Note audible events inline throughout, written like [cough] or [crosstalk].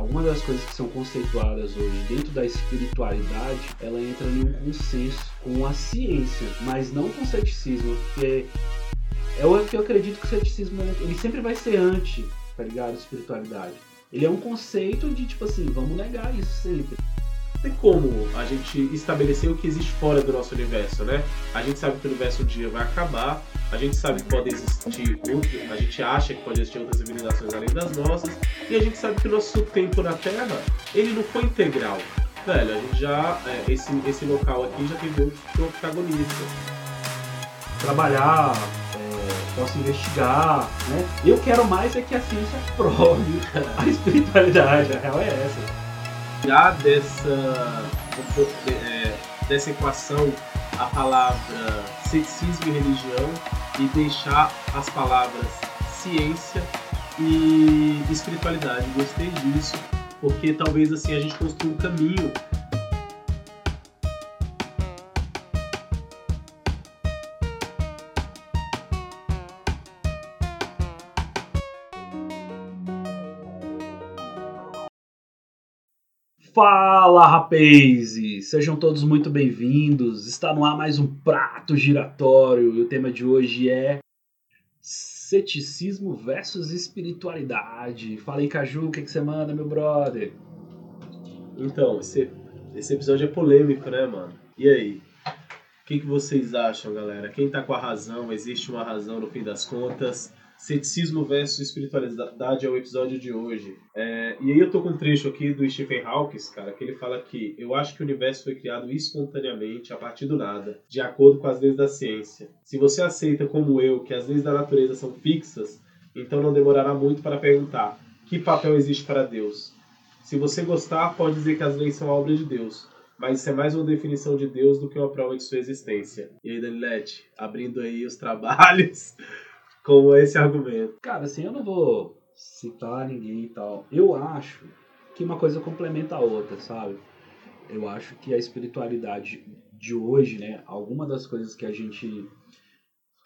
algumas das coisas que são conceituadas hoje dentro da espiritualidade, ela entra em um consenso com a ciência, mas não com o ceticismo, porque é o que eu acredito que o ceticismo ele sempre vai ser anti, tá ligado? Espiritualidade. Ele é um conceito de tipo assim, vamos negar isso sempre tem como a gente estabelecer o que existe fora do nosso universo, né? A gente sabe que o universo um dia vai acabar, a gente sabe que pode existir outro, a gente acha que pode existir outras civilizações além das nossas, e a gente sabe que o nosso tempo na Terra, ele não foi integral. Velho, a gente já, é, esse, esse local aqui já teve outro protagonista. Trabalhar, é, posso investigar, né? Eu quero mais é que a ciência prove [laughs] a espiritualidade, a real é essa tirar dessa, é, dessa equação a palavra ceticismo e religião e deixar as palavras ciência e espiritualidade. Gostei disso, porque talvez assim a gente construa um caminho Fala rapazes! Sejam todos muito bem-vindos. Está no ar mais um prato giratório e o tema de hoje é ceticismo versus espiritualidade. Fala aí, Caju, o que, que você manda, meu brother? Então, esse, esse episódio é polêmico, né, mano? E aí? O que, que vocês acham, galera? Quem tá com a razão? Existe uma razão no fim das contas? Ceticismo versus espiritualidade é o episódio de hoje. É, e aí eu tô com um trecho aqui do Stephen Hawking, cara, que ele fala que eu acho que o universo foi criado espontaneamente a partir do nada, de acordo com as leis da ciência. Se você aceita como eu que as leis da natureza são fixas, então não demorará muito para perguntar: que papel existe para Deus? Se você gostar, pode dizer que as leis são obra de Deus, mas isso é mais uma definição de Deus do que uma prova de sua existência. E aí, Danilete, abrindo aí os trabalhos [laughs] com esse argumento. Cara, assim, eu não vou citar ninguém e tal. Eu acho que uma coisa complementa a outra, sabe? Eu acho que a espiritualidade de hoje, né, alguma das coisas que a gente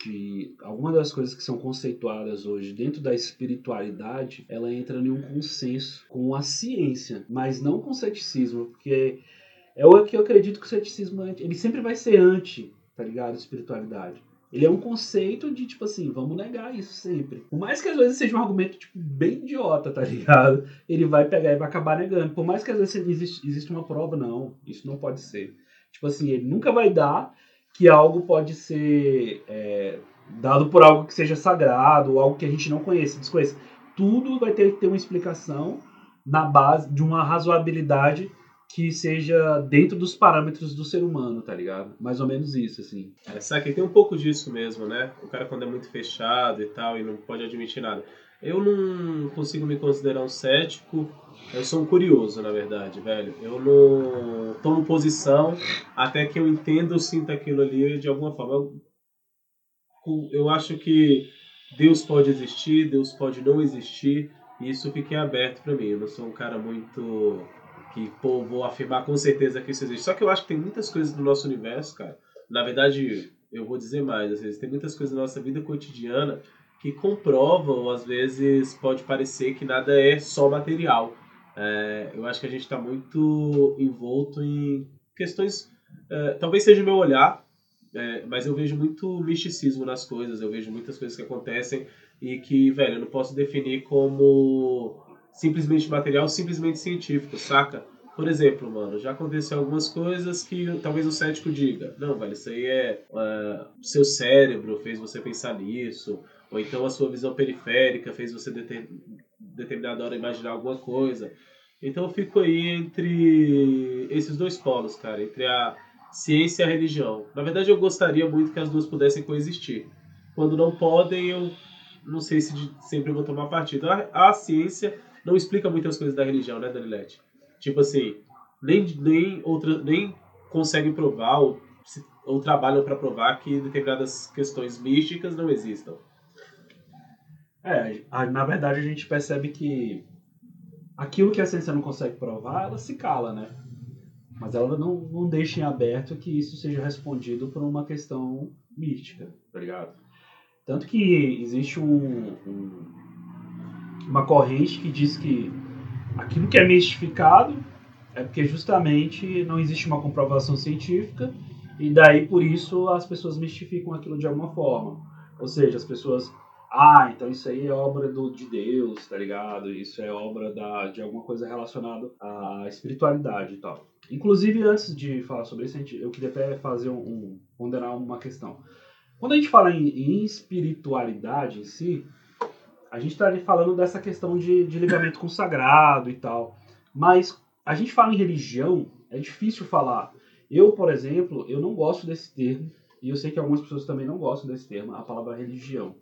que alguma das coisas que são conceituadas hoje dentro da espiritualidade, ela entra em um consenso com a ciência, mas não com o ceticismo, porque é o que eu acredito que o ceticismo ele sempre vai ser anti, tá ligado? Espiritualidade. Ele é um conceito de, tipo assim, vamos negar isso sempre. Por mais que às vezes seja um argumento, tipo, bem idiota, tá ligado? Ele vai pegar e vai acabar negando. Por mais que às vezes existe, existe uma prova, não. Isso não pode ser. Tipo assim, ele nunca vai dar que algo pode ser é, dado por algo que seja sagrado, ou algo que a gente não conheça, desconheça. Tudo vai ter que ter uma explicação na base de uma razoabilidade que seja dentro dos parâmetros do ser humano, tá ligado? Mais ou menos isso, assim. É, que tem um pouco disso mesmo, né? O cara quando é muito fechado e tal e não pode admitir nada. Eu não consigo me considerar um cético, eu sou um curioso, na verdade, velho. Eu não tomo posição até que eu entenda ou sinta aquilo ali de alguma forma. Eu, eu acho que Deus pode existir, Deus pode não existir, e isso fica aberto para mim. Eu não sou um cara muito que, pô, vou afirmar com certeza que isso existe. Só que eu acho que tem muitas coisas no nosso universo, cara. Na verdade, eu vou dizer mais, às vezes tem muitas coisas na nossa vida cotidiana que comprovam, às vezes pode parecer que nada é só material. É, eu acho que a gente está muito envolto em questões. É, talvez seja o meu olhar, é, mas eu vejo muito misticismo nas coisas, eu vejo muitas coisas que acontecem e que, velho, eu não posso definir como simplesmente material, simplesmente científico, saca? Por exemplo, mano, já aconteceu algumas coisas que talvez o cético diga: não, velho, isso aí é. Uh, seu cérebro fez você pensar nisso, ou então a sua visão periférica fez você deter, determinada hora imaginar alguma coisa. Então eu fico aí entre esses dois polos, cara, entre a ciência e a religião. Na verdade, eu gostaria muito que as duas pudessem coexistir. Quando não podem, eu não sei se sempre vou tomar partido. A, a ciência não explica muitas coisas da religião, né, Danilete? Tipo assim, nem, nem, outra, nem conseguem provar ou, ou trabalham para provar que determinadas questões místicas não existam. É, na verdade a gente percebe que aquilo que a ciência não consegue provar, ela se cala, né? Mas ela não, não deixa em aberto que isso seja respondido por uma questão mística, tá ligado? Tanto que existe um, um uma corrente que diz que aquilo que é mistificado é porque justamente não existe uma comprovação científica e daí por isso as pessoas mistificam aquilo de alguma forma. Ou seja, as pessoas, ah, então isso aí é obra do, de Deus, tá ligado? Isso é obra da, de alguma coisa relacionada à espiritualidade e tal. Inclusive, antes de falar sobre isso, eu queria até fazer um, um ponderar uma questão. Quando a gente fala em, em espiritualidade em si, a gente está falando dessa questão de, de ligamento com o sagrado e tal. Mas a gente fala em religião, é difícil falar. Eu, por exemplo, eu não gosto desse termo, e eu sei que algumas pessoas também não gostam desse termo, a palavra religião.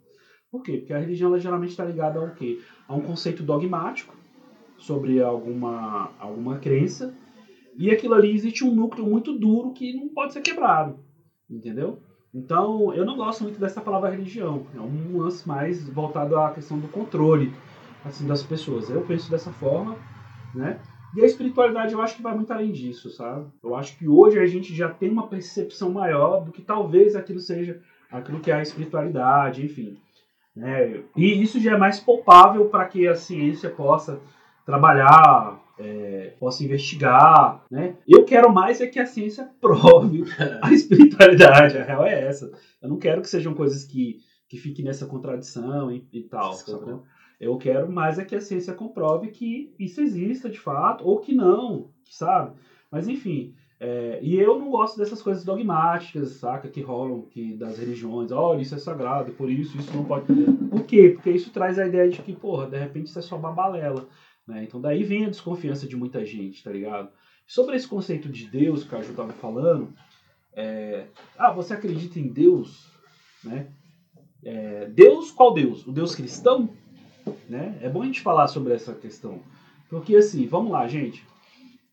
Por quê? Porque a religião ela geralmente está ligada a um quê? A um conceito dogmático sobre alguma, alguma crença, e aquilo ali existe um núcleo muito duro que não pode ser quebrado, entendeu? Então, eu não gosto muito dessa palavra religião. É um lance mais voltado à questão do controle assim das pessoas. Eu penso dessa forma, né? E a espiritualidade eu acho que vai muito além disso, sabe? Eu acho que hoje a gente já tem uma percepção maior do que talvez aquilo seja aquilo que é a espiritualidade, enfim. Né? E isso já é mais palpável para que a ciência possa trabalhar, é, possa investigar, né? Eu quero mais é que a ciência prove [laughs] a espiritualidade, a real é essa. Eu não quero que sejam coisas que, que fiquem nessa contradição e, e tal? Eu quero mais é que a ciência comprove que isso exista de fato, ou que não, sabe? Mas enfim, é, e eu não gosto dessas coisas dogmáticas, saca? Que rolam que, das religiões. Olha, isso é sagrado, por isso isso não pode. Por quê? Porque isso traz a ideia de que, porra, de repente isso é só babalela. Né? Então daí vem a desconfiança de muita gente, tá ligado? Sobre esse conceito de Deus que a Ju estava falando, é... ah, você acredita em Deus? Né? É... Deus, qual Deus? O Deus cristão? Né? É bom a gente falar sobre essa questão. Porque assim, vamos lá, gente.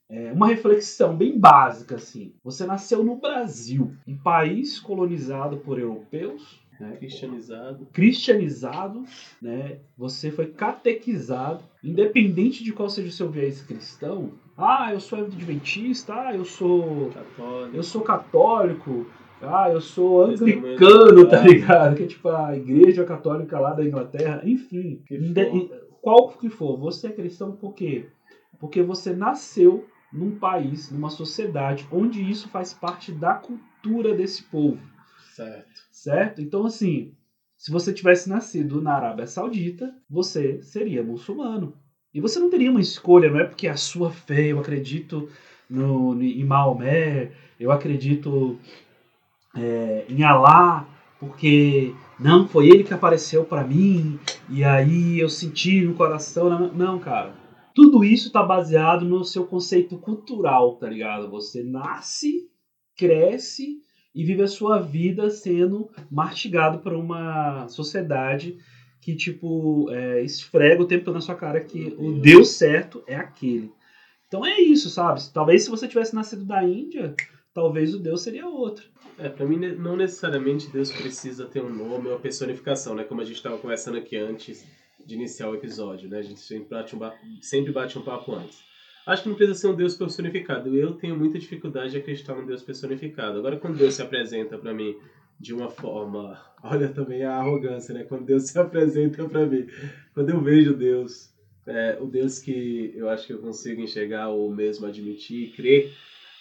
É uma reflexão bem básica assim. Você nasceu no Brasil, um país colonizado por europeus, né? cristianizado, cristianizado, né? Você foi catequizado, independente de qual seja o seu viés cristão. Ah, eu sou adventista, ah, eu sou católico, eu sou católico, ah, eu sou anglicano, tá ligado? Que é tipo a igreja católica lá da Inglaterra, enfim. Qual que for, você é cristão por quê? Porque você nasceu num país, numa sociedade onde isso faz parte da cultura desse povo. Certo. Certo? Então, assim, se você tivesse nascido na Arábia Saudita, você seria muçulmano. E você não teria uma escolha, não é porque a sua fé, eu acredito no, em Maomé, eu acredito é, em Alá, porque não foi ele que apareceu para mim e aí eu senti no coração. Não, não, cara. Tudo isso está baseado no seu conceito cultural, tá ligado? Você nasce, cresce e vive a sua vida sendo mastigado por uma sociedade que, tipo, é, esfrega o tempo todo na sua cara que o Deus certo é aquele. Então é isso, sabe? Talvez se você tivesse nascido da Índia, talvez o Deus seria outro. É, pra mim, não necessariamente Deus precisa ter um nome ou uma personificação, né? Como a gente estava conversando aqui antes de iniciar o episódio, né? A gente sempre bate um, sempre bate um papo antes. Acho que não precisa ser um Deus personificado. Eu tenho muita dificuldade de acreditar num Deus personificado. Agora, quando Deus se apresenta para mim de uma forma. [laughs] Olha também a arrogância, né? Quando Deus se apresenta para mim. Quando eu vejo Deus, é, o Deus que eu acho que eu consigo enxergar ou mesmo admitir e crer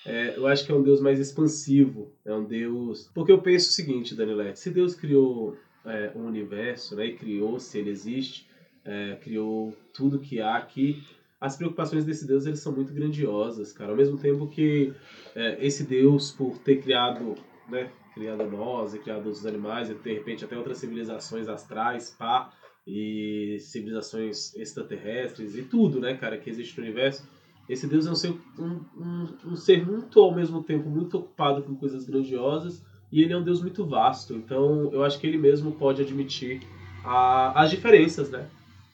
é, eu acho que é um Deus mais expansivo. É um Deus. Porque eu penso o seguinte, Danilete: se Deus criou é, um universo, né, e criou, se ele existe, é, criou tudo que há aqui, as preocupações desse Deus eles são muito grandiosas, cara. Ao mesmo tempo que é, esse Deus, por ter criado, né, criado nós e criado os animais, e de repente até outras civilizações astrais, pá, e civilizações extraterrestres e tudo, né, cara, que existe no universo esse Deus é um ser, um, um, um ser muito, ao mesmo tempo, muito ocupado com coisas grandiosas e ele é um Deus muito vasto. Então, eu acho que ele mesmo pode admitir a, as diferenças, né?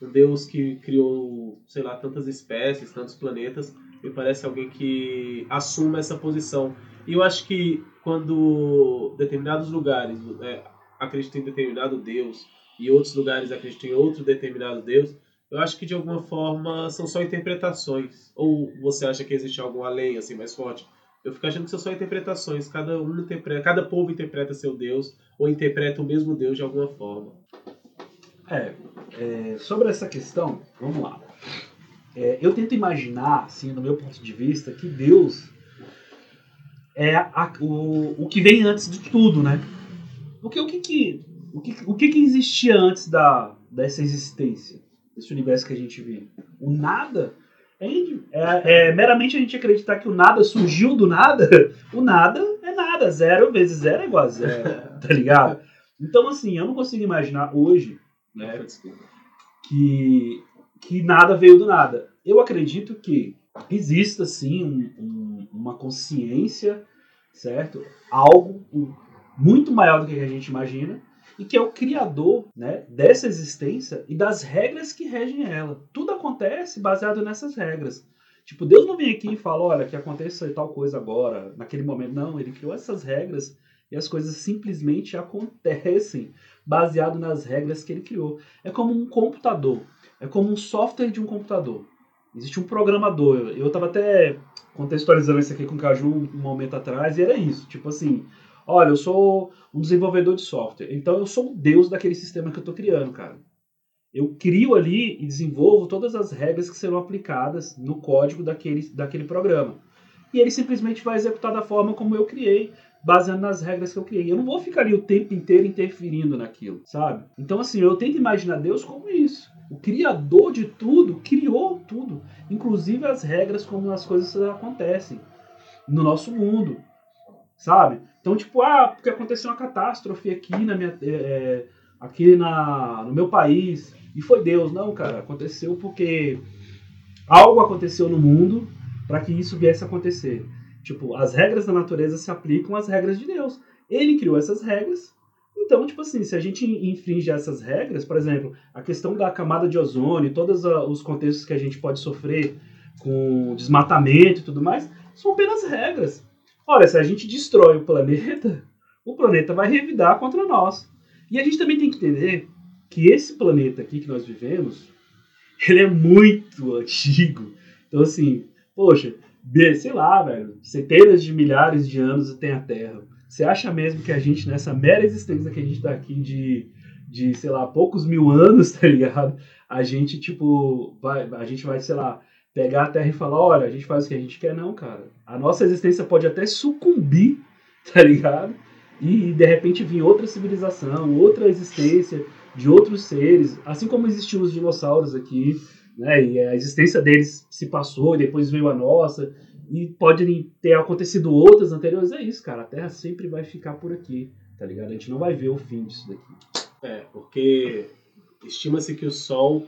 Um Deus que criou, sei lá, tantas espécies, tantos planetas, me parece alguém que assuma essa posição. E eu acho que quando determinados lugares é, acreditam em determinado Deus e outros lugares acreditam em outro determinado Deus, eu acho que de alguma forma são só interpretações. Ou você acha que existe algo além, assim, mais forte? Eu fico achando que são só interpretações. Cada um interpreta, cada povo interpreta seu Deus ou interpreta o mesmo Deus de alguma forma. É, é sobre essa questão, vamos lá. é, eu tento imaginar, assim, no meu ponto de vista, que Deus é a, o, o que vem antes de tudo, né? Porque o que que, o que, o que, que existia antes da, dessa existência, desse universo que a gente vive? O nada? É, é, é, meramente a gente acreditar que o nada surgiu do nada. O nada é nada. Zero vezes zero é igual a zero. Tá ligado? Então, assim, eu não consigo imaginar hoje né, que, que nada veio do nada. Eu acredito que exista, sim, um, um, uma consciência, certo? Algo muito maior do que a gente imagina e que é o criador né, dessa existência e das regras que regem ela. Tudo acontece baseado nessas regras. Tipo, Deus não vem aqui e fala, olha, que aconteça tal coisa agora, naquele momento. Não, ele criou essas regras e as coisas simplesmente acontecem baseado nas regras que ele criou. É como um computador, é como um software de um computador. Existe um programador. Eu estava até contextualizando isso aqui com o Caju um momento atrás e era isso. Tipo assim, olha, eu sou um desenvolvedor de software, então eu sou o deus daquele sistema que eu estou criando, cara. Eu crio ali e desenvolvo todas as regras que serão aplicadas no código daquele, daquele programa. E ele simplesmente vai executar da forma como eu criei, baseando nas regras que eu criei. Eu não vou ficar ali o tempo inteiro interferindo naquilo, sabe? Então, assim, eu tento imaginar Deus como isso. O criador de tudo criou tudo, inclusive as regras como as coisas acontecem no nosso mundo, sabe? Então, tipo, ah, porque aconteceu uma catástrofe aqui na minha, é, é, aqui na, no meu país e foi Deus, não, cara, aconteceu porque algo aconteceu no mundo para que isso viesse a acontecer. Tipo, as regras da natureza se aplicam às regras de Deus. Ele criou essas regras. Então, tipo assim, se a gente infringe essas regras, por exemplo, a questão da camada de ozônio, todos os contextos que a gente pode sofrer com desmatamento e tudo mais, são apenas regras. Olha, se a gente destrói o planeta, o planeta vai revidar contra nós. E a gente também tem que entender que esse planeta aqui que nós vivemos, [laughs] ele é muito antigo. Então, assim, poxa, sei lá, velho, centenas de milhares de anos tem a Terra. Você acha mesmo que a gente, nessa mera existência que a gente tá aqui de, de sei lá, poucos mil anos, [laughs] tá ligado? A gente, tipo, vai, a gente vai, sei lá, pegar a Terra e falar, olha, a gente faz o que a gente quer, não, cara. A nossa existência pode até sucumbir, [laughs] tá ligado? E de repente vir outra civilização, outra existência de outros seres, assim como existiam os dinossauros aqui, né? E a existência deles se passou e depois veio a nossa. E pode ter acontecido outras anteriores. É isso, cara. A Terra sempre vai ficar por aqui, tá ligado? A gente não vai ver o fim disso daqui. É, porque estima-se que o Sol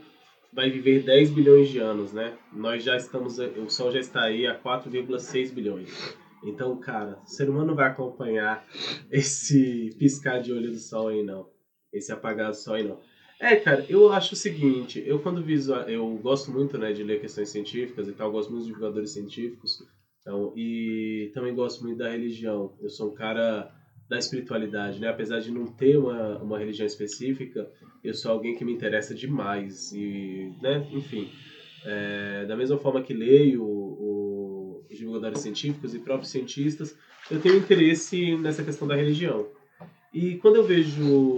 vai viver 10 bilhões de anos, né? Nós já estamos, o Sol já está aí a 4,6 bilhões. Então, cara, o ser humano vai acompanhar esse piscar de olho do Sol aí, não. Esse apagar do Sol aí, não. É, cara, eu acho o seguinte, eu quando visual, eu gosto muito, né, de ler questões científicas e tal, gosto muito de divulgadores científicos, então, e também gosto muito da religião. Eu sou um cara da espiritualidade, né? Apesar de não ter uma, uma religião específica, eu sou alguém que me interessa demais e, né, enfim, é, da mesma forma que leio o, os divulgadores científicos e próprios cientistas, eu tenho interesse nessa questão da religião. E quando eu vejo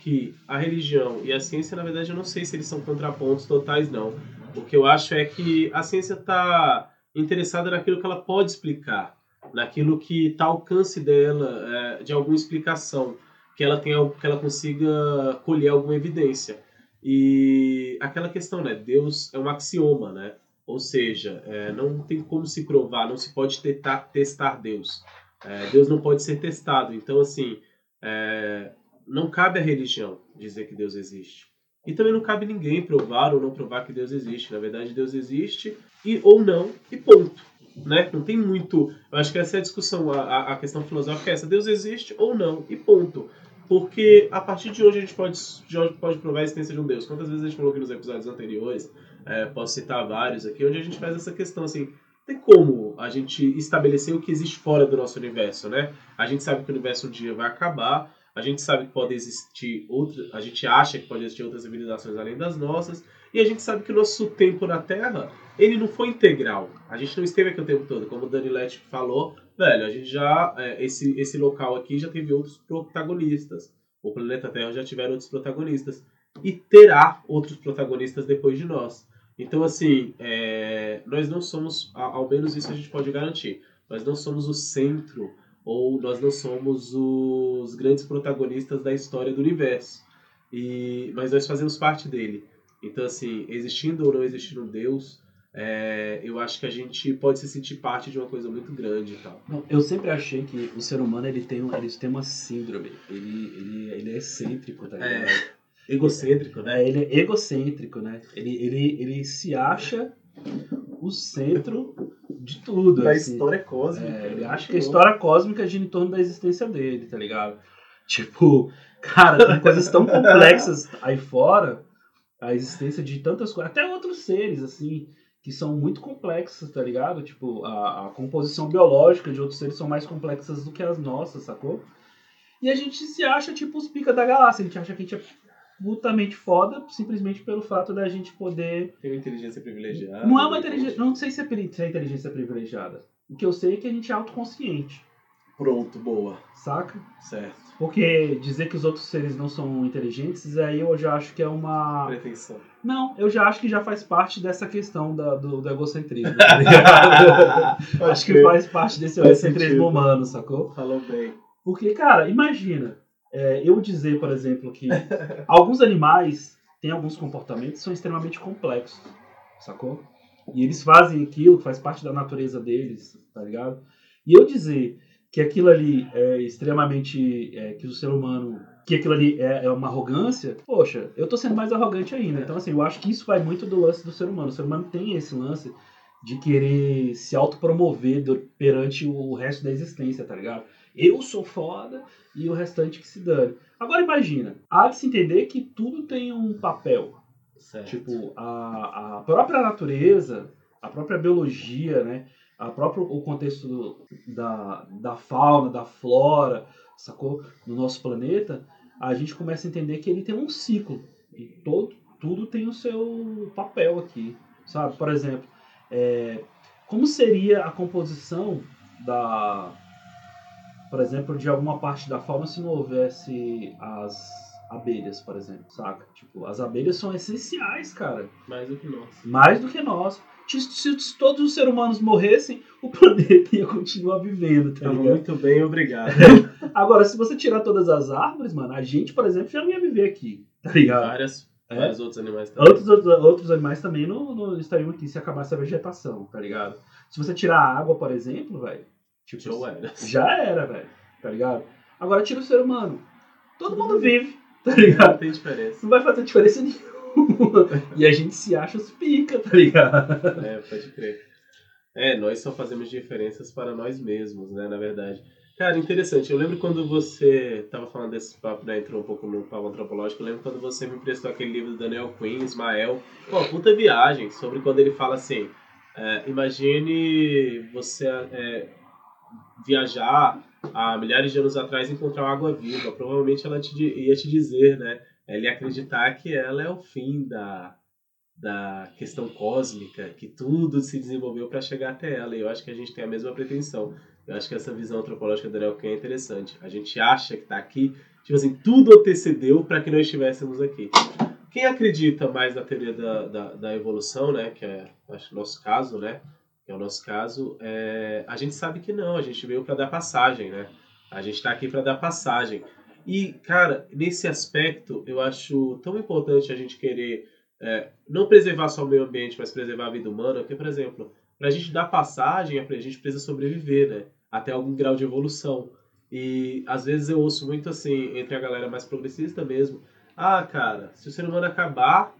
que a religião e a ciência, na verdade, eu não sei se eles são contrapontos totais, não. O que eu acho é que a ciência está interessada naquilo que ela pode explicar, naquilo que está ao alcance dela, é, de alguma explicação, que ela tenha, que ela consiga colher alguma evidência. E aquela questão, né? Deus é um axioma, né? Ou seja, é, não tem como se provar, não se pode testar, testar Deus. É, Deus não pode ser testado. Então, assim, é, não cabe à religião dizer que Deus existe. E também não cabe ninguém provar ou não provar que Deus existe. Na verdade, Deus existe e ou não, e ponto. Né? Não tem muito. Eu acho que essa é a discussão, a, a questão filosófica é essa: Deus existe ou não, e ponto. Porque a partir de hoje a gente pode, pode provar a existência de um Deus. Quantas vezes a gente falou aqui nos episódios anteriores, é, posso citar vários aqui, onde a gente faz essa questão assim: tem como a gente estabelecer o que existe fora do nosso universo, né? A gente sabe que o universo um dia vai acabar, a gente sabe que pode existir outras, a gente acha que pode existir outras civilizações além das nossas, e a gente sabe que o nosso tempo na Terra, ele não foi integral. A gente não esteve aqui o tempo todo, como o Dani Lett falou, velho, a gente já é, esse esse local aqui já teve outros protagonistas. O planeta Terra já tiveram outros protagonistas e terá outros protagonistas depois de nós. Então, assim, é, nós não somos, ao menos isso a gente pode garantir, nós não somos o centro ou nós não somos os grandes protagonistas da história do universo. E, mas nós fazemos parte dele. Então, assim, existindo ou não existindo Deus, é, eu acho que a gente pode se sentir parte de uma coisa muito grande e tal. Não, eu sempre achei que o ser humano ele tem, ele tem uma síndrome. Ele, ele, ele é excêntrico, tá ligado? É, egocêntrico, né? Ele é egocêntrico, né? Ele, ele, ele se acha o centro de tudo. Da assim. história cósmica. É, ele acha que a história cósmica gira em torno da existência dele, tá ligado? Tipo, cara, tem coisas tão [laughs] complexas aí fora, a existência de tantas coisas, até outros seres, assim, que são muito complexas, tá ligado? Tipo, a, a composição biológica de outros seres são mais complexas do que as nossas, sacou? E a gente se acha, tipo, os pica da galáxia, a gente acha que a gente é putamente foda simplesmente pelo fato da gente poder. Tem uma inteligência privilegiada. Não é uma inteligência. Não sei se é, se é inteligência privilegiada. O que eu sei é que a gente é autoconsciente. Pronto, boa. Saca? Certo. Porque dizer que os outros seres não são inteligentes, aí eu já acho que é uma. Pretensão. Não, eu já acho que já faz parte dessa questão da, do, do egocentrismo, tá [laughs] [laughs] acho que faz parte desse Faz egocentrismo sentido. humano, sacou? Falou bem. Porque, cara, imagina, é, eu dizer, por exemplo, que [laughs] alguns animais têm alguns comportamentos que são extremamente complexos, sacou? E eles fazem aquilo que faz parte da natureza deles, tá ligado? E eu dizer que aquilo ali é extremamente. é, que o ser humano. que aquilo ali é, é uma arrogância, poxa, eu tô sendo mais arrogante ainda. Então, assim, eu acho que isso vai muito do lance do ser humano. O ser humano tem esse lance de querer se autopromover perante o resto da existência, tá ligado? Eu sou foda e o restante que se dane. Agora imagina, há de se entender que tudo tem um papel. Certo. Tipo, a, a própria natureza, a própria biologia, né? A próprio, o contexto da, da fauna, da flora, sacou? No nosso planeta, a gente começa a entender que ele tem um ciclo. E todo, tudo tem o seu papel aqui, sabe? Por exemplo, é, como seria a composição da, por exemplo, de alguma parte da fauna se não houvesse as abelhas, por exemplo, saca? Tipo, as abelhas são essenciais, cara. Mais do que nós. Mais do que nós. Se, se- se todos os seres humanos morressem, o [laughs] planeta ia continuar vivendo, tá Tava ligado? muito bem, obrigado. [laughs] Agora, se você tirar todas as árvores, mano, a gente, por exemplo, já não ia viver aqui, tá ligado? Várias, É. vários outros animais também. Outros, outros, outros animais também não, não estariam aqui se acabasse a vegetação, tá ligado? Se você tirar a água, por exemplo, velho, tipo, Já era. já era, velho, tá ligado? Agora tira o ser humano. Todo mundo vive, [laughs] tá ligado? Não tem diferença. Não vai fazer diferença [laughs] nenhuma. E a gente se acha os pica, tá ligado? É, pode crer. É, nós só fazemos diferenças para nós mesmos, né, na verdade. Cara, interessante. Eu lembro quando você tava falando desse papo, né, entrou um pouco no papo antropológico, eu lembro quando você me emprestou aquele livro do Daniel Quinn, Ismael. Pô, puta viagem, sobre quando ele fala assim, é, imagine você é, viajar há milhares de anos atrás e encontrar água viva. Provavelmente ela te, ia te dizer, né, ele acreditar que ela é o fim da, da questão cósmica, que tudo se desenvolveu para chegar até ela. E eu acho que a gente tem a mesma pretensão. Eu acho que essa visão antropológica do Daniel Kahn é interessante. A gente acha que está aqui, tipo assim, tudo antecedeu para que nós estivéssemos aqui. Quem acredita mais na teoria da, da, da evolução, né, que é acho, o nosso caso, né, que é o nosso caso, é, a gente sabe que não, a gente veio para dar passagem, né? A gente está aqui para dar passagem. E, cara, nesse aspecto, eu acho tão importante a gente querer é, não preservar só o meio ambiente, mas preservar a vida humana, porque, por exemplo, para a gente dar passagem, a gente precisa sobreviver, né? Até algum grau de evolução. E às vezes eu ouço muito assim, entre a galera mais progressista mesmo, ah, cara, se o ser humano acabar,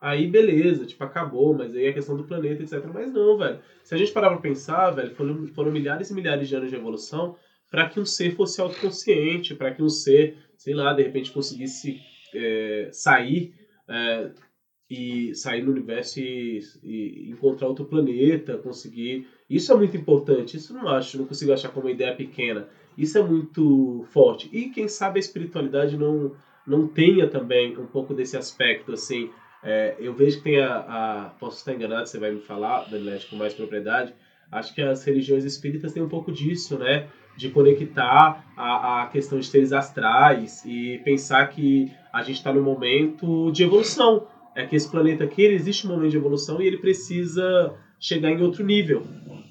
aí beleza, tipo, acabou, mas aí é questão do planeta, etc. Mas não, velho. Se a gente parar pra pensar, velho, foram, foram milhares e milhares de anos de evolução para que um ser fosse autoconsciente, para que um ser, sei lá, de repente conseguisse é, sair é, e sair no universo e, e encontrar outro planeta, conseguir. Isso é muito importante. Isso não acho, não consigo achar como uma ideia pequena. Isso é muito forte. E quem sabe a espiritualidade não não tenha também um pouco desse aspecto assim. É, eu vejo que tem a, a- posso estar enganado, você vai me falar, Danilete, com mais propriedade. Acho que as religiões espíritas têm um pouco disso, né? De conectar a, a questão de seres astrais e pensar que a gente está num momento de evolução. é que esse planeta aqui existe um momento de evolução e ele precisa chegar em outro nível.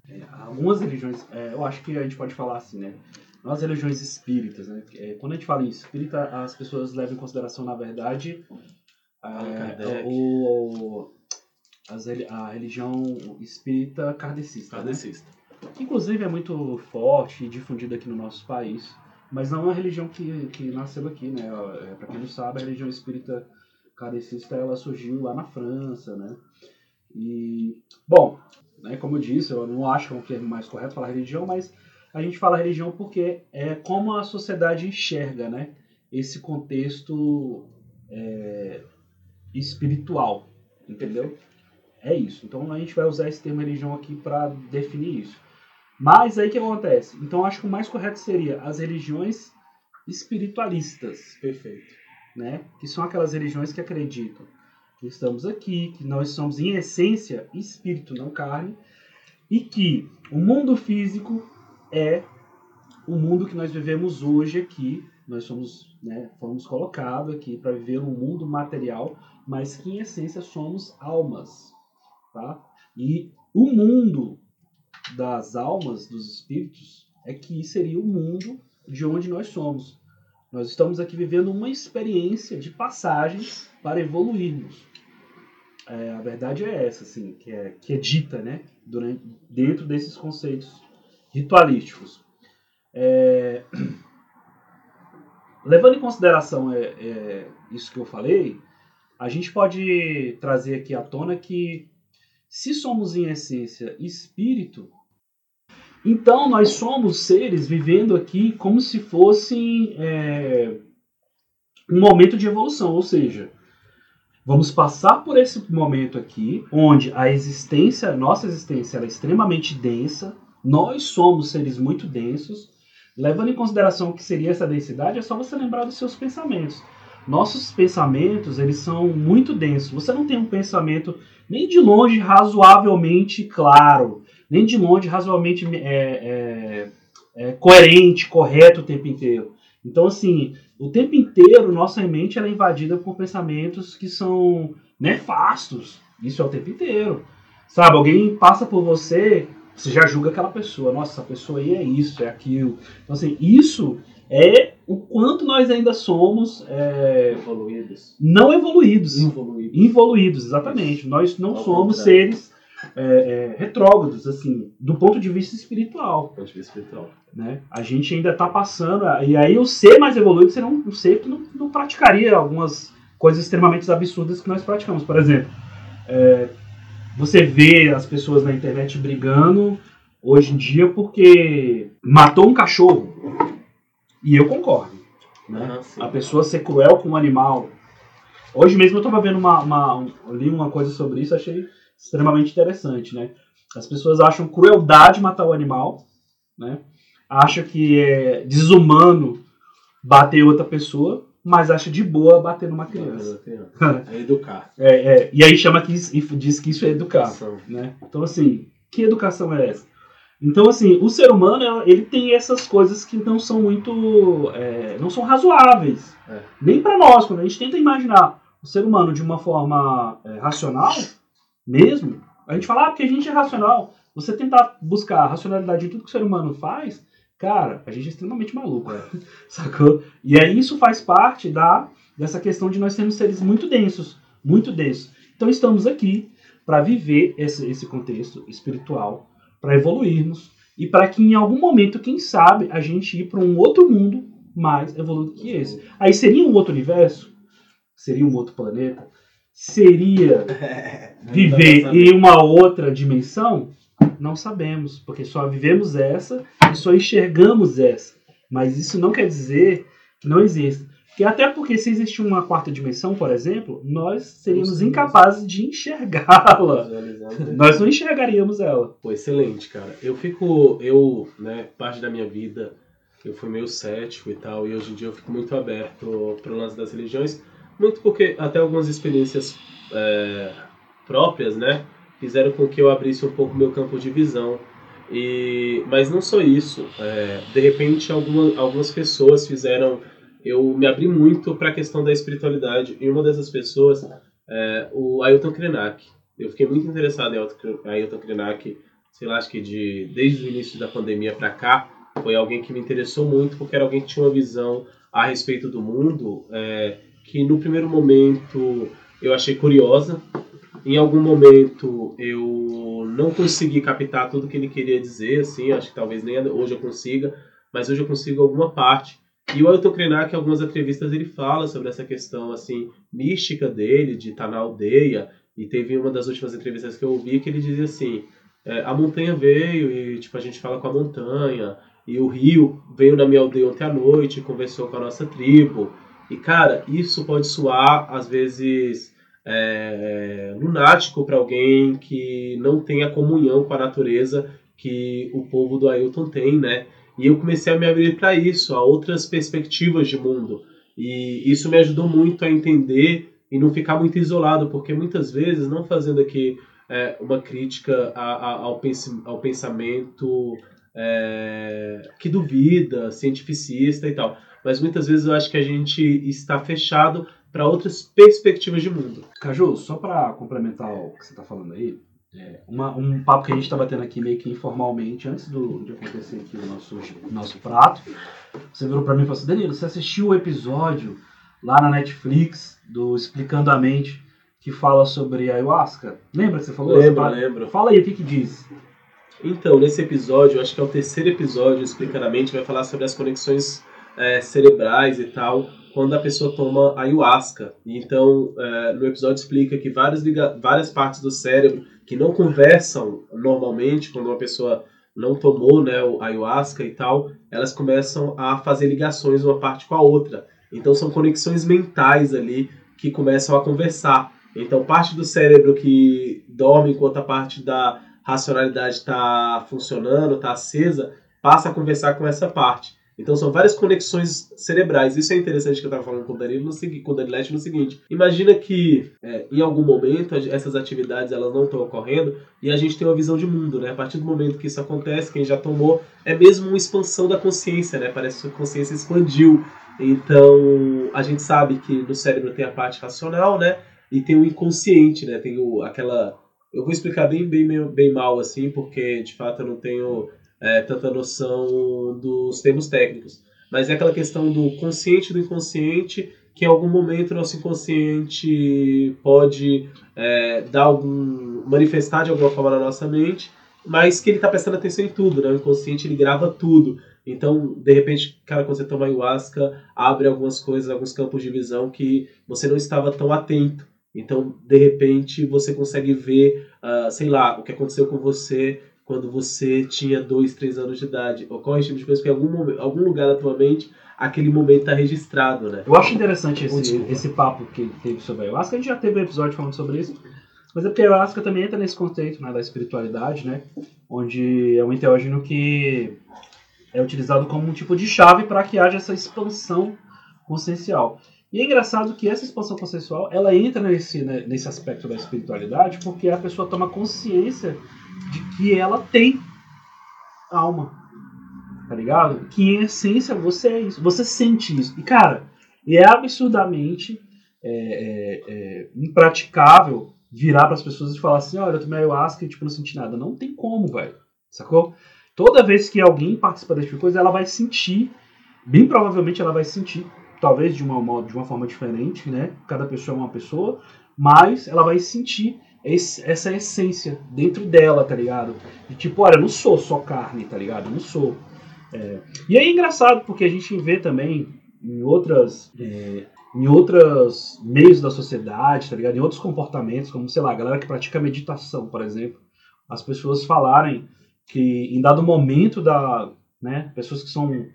É, algumas religiões, é, eu acho que a gente pode falar assim, né? Nas religiões espíritas, né? É, quando a gente fala em espírita, as pessoas levam em consideração, na verdade, é, o, as, a religião espírita kardecista. Né? Kardecista. Né? Inclusive é muito forte e difundida aqui no nosso país, mas não é uma religião que, que nasceu aqui, né? É, Para quem não sabe, a religião espírita kardecista ela surgiu lá na França, né? E, bom, né, como eu disse, eu não acho que é o termo mais correto falar religião, mas a gente fala religião porque é como a sociedade enxerga, né? Esse contexto é, espiritual, entendeu? É isso. Então a gente vai usar esse termo religião aqui para definir isso. Mas aí o que acontece? Então acho que o mais correto seria as religiões espiritualistas. Perfeito. Né? Que são aquelas religiões que acreditam que estamos aqui, que nós somos em essência espírito, não carne, e que o mundo físico é o mundo que nós vivemos hoje aqui. Nós somos, né, fomos colocados aqui para viver um mundo material, mas que em essência somos almas, tá? E o mundo das almas, dos espíritos, é que seria o mundo de onde nós somos. Nós estamos aqui vivendo uma experiência de passagem para evoluirmos. É, a verdade é essa, assim, que é, que é dita, né, durante, dentro desses conceitos ritualísticos. É, [clears throat] levando em consideração é, é, isso que eu falei, a gente pode trazer aqui à tona que se somos em essência espírito, então nós somos seres vivendo aqui como se fosse é, um momento de evolução, ou seja, vamos passar por esse momento aqui, onde a existência, nossa existência, é extremamente densa, nós somos seres muito densos. Levando em consideração o que seria essa densidade, é só você lembrar dos seus pensamentos. Nossos pensamentos, eles são muito densos. Você não tem um pensamento nem de longe razoavelmente claro, nem de longe razoavelmente é, é, é, coerente, correto o tempo inteiro. Então, assim, o tempo inteiro nossa mente é invadida por pensamentos que são nefastos. Isso é o tempo inteiro. Sabe, alguém passa por você você já julga aquela pessoa. Nossa, essa pessoa aí é isso, é aquilo. Então, assim, isso é o quanto nós ainda somos é, evoluídos. Não evoluídos. Involuídos. Involuídos, exatamente. Nós não Ao somos contrário. seres é, é, retrógrados, assim, do ponto de vista espiritual. Do ponto de vista espiritual. Né? A gente ainda está passando. E aí o ser mais evoluído será um, um ser que não, não, praticaria algumas coisas extremamente absurdas que nós praticamos. Por exemplo, é, você vê as pessoas na internet brigando hoje em dia porque matou um cachorro. E eu concordo. Né? Ah, a pessoa ser cruel com um animal. Hoje mesmo eu estava vendo uma, uma. li uma coisa sobre isso, achei extremamente interessante. Né? As pessoas acham crueldade matar o animal, né? acham que é desumano bater outra pessoa, mas acha de boa bater numa criança. [laughs] É educar. É, é, e aí chama que diz que isso é educar. Né? Então, assim, que educação é essa? Então, assim, o ser humano, ele tem essas coisas que não são muito. É, não são razoáveis. É. Nem para nós, quando a gente tenta imaginar o ser humano de uma forma é, racional, mesmo, a gente fala, ah, porque a gente é racional. Você tentar buscar racionalidade em tudo que o ser humano faz, Cara, a gente é extremamente maluco, é. [laughs] sacou? E aí isso faz parte da dessa questão de nós sermos seres muito densos, muito densos. Então estamos aqui para viver esse, esse contexto espiritual, para evoluirmos e para que em algum momento, quem sabe, a gente ir para um outro mundo mais evoluído que esse. Aí seria um outro universo? Seria um outro planeta? Seria [laughs] viver em uma outra dimensão? Não sabemos, porque só vivemos essa e só enxergamos essa. Mas isso não quer dizer que não exista. Que até porque se existir uma quarta dimensão, por exemplo, nós seríamos incapazes de enxergá-la. [laughs] Nós não enxergaríamos ela. Pô, excelente, cara. Eu fico, eu, né, parte da minha vida, eu fui meio cético e tal, e hoje em dia eu fico muito aberto para o lance das religiões, muito porque até algumas experiências é, próprias, né, fizeram com que eu abrisse um pouco meu campo de visão. E, mas não só isso, é, de repente alguma, algumas pessoas fizeram eu me abri muito para a questão da espiritualidade e uma dessas pessoas é, o Ailton Krenak. Eu fiquei muito interessado em Ailton Krenak, sei lá, acho que de, desde o início da pandemia para cá, foi alguém que me interessou muito, porque era alguém que tinha uma visão a respeito do mundo é, que no primeiro momento eu achei curiosa, em algum momento eu não consegui captar tudo que ele queria dizer, assim, acho que talvez nem hoje eu consiga, mas hoje eu consigo alguma parte. E o Ailton Krenak, em algumas entrevistas, ele fala sobre essa questão, assim, mística dele, de estar na aldeia, e teve uma das últimas entrevistas que eu ouvi que ele dizia assim, é, a montanha veio e, tipo, a gente fala com a montanha, e o rio veio na minha aldeia ontem à noite, conversou com a nossa tribo, e, cara, isso pode soar, às vezes é, lunático para alguém que não tem a comunhão com a natureza que o povo do Ailton tem, né? E eu comecei a me abrir para isso, a outras perspectivas de mundo. E isso me ajudou muito a entender e não ficar muito isolado, porque muitas vezes, não fazendo aqui é, uma crítica a, a, ao, pens ao, pensamento é, que duvida, cientificista e tal, mas muitas vezes eu acho que a gente está fechado para outras perspectivas de mundo. Caju, só para complementar o que você está falando aí, é, uma, um papo que a gente está batendo aqui meio que informalmente, antes do, de acontecer aqui o nosso, nosso prato, você virou para mim e falou assim, Danilo, você assistiu o episódio lá na Netflix do Explicando a Mente que fala sobre ayahuasca? Lembra que você falou? Lembro, você lembro. Fala aí, o que que diz? Então, nesse episódio, acho que é o terceiro episódio, Explicando a Mente, vai falar sobre as conexões é, cerebrais e tal, quando a pessoa toma ayahuasca. Então, é, no episódio explica que várias, várias partes do cérebro que não conversam normalmente quando uma pessoa não tomou né, o ayahuasca e tal, elas começam a fazer ligações uma parte com a outra. Então, são conexões mentais ali que começam a conversar. Então, parte do cérebro que dorme enquanto a parte da racionalidade está funcionando, está acesa, passa a conversar com essa parte. Então são várias conexões cerebrais. Isso é interessante que eu estava falando com o Danilo no, com o Danilete no seguinte. Imagina que é, em algum momento essas atividades elas não estão ocorrendo e a gente tem uma visão de mundo, né? A partir do momento que isso acontece, quem já tomou, é mesmo uma expansão da consciência, né? Parece que a consciência expandiu. Então a gente sabe que no cérebro tem a parte racional, né? E tem o inconsciente, né? Tem o, aquela. Eu vou explicar bem, bem, bem mal assim, porque de fato eu não tenho é, tanta noção dos termos técnicos. Mas é aquela questão do consciente e do inconsciente, que em algum momento o nosso inconsciente pode é, dar algum. manifestar de alguma forma na nossa mente, mas que ele está prestando atenção em tudo, né? O inconsciente ele grava tudo. Então, de repente, cara, quando você toma ayahuasca, abre algumas coisas, alguns campos de visão que você não estava tão atento. Então, de repente, você consegue ver, uh, sei lá, o que aconteceu com você quando você tinha dois, três anos de idade. Ocorre esse tipo de coisa que em algum, momento, algum lugar da tua mente aquele momento está registrado, né? Eu acho interessante esse, esse papo que teve sobre a ayahuasca. A gente já teve um episódio falando sobre isso. Mas é porque a ayahuasca também entra nesse conceito né, da espiritualidade, né? Onde é um enteógeno que é utilizado como um tipo de chave para que haja essa expansão consciencial. E é engraçado que essa expansão consciencial, ela entra nesse, né, nesse aspecto da espiritualidade porque a pessoa toma consciência de que ela tem alma. Tá ligado? Que em essência você é isso. Você sente isso. E, cara, é absurdamente é, é, é, impraticável virar para as pessoas e falar assim: olha, eu tomei ayahuasca e tipo, não senti nada. Não tem como, velho. Sacou? Toda vez que alguém participa desse tipo de coisa, ela vai sentir. Bem provavelmente ela vai sentir, talvez de uma, de uma forma diferente, né? Cada pessoa é uma pessoa, mas ela vai sentir esse, essa essência dentro dela, tá ligado? De tipo, olha, eu não sou só carne, tá ligado? Eu não sou. É. E é engraçado porque a gente vê também em outras. É, em outros meios da sociedade, tá ligado? Em outros comportamentos, como, sei lá, a galera que pratica meditação, por exemplo, as pessoas falarem que em dado momento da, né, pessoas que são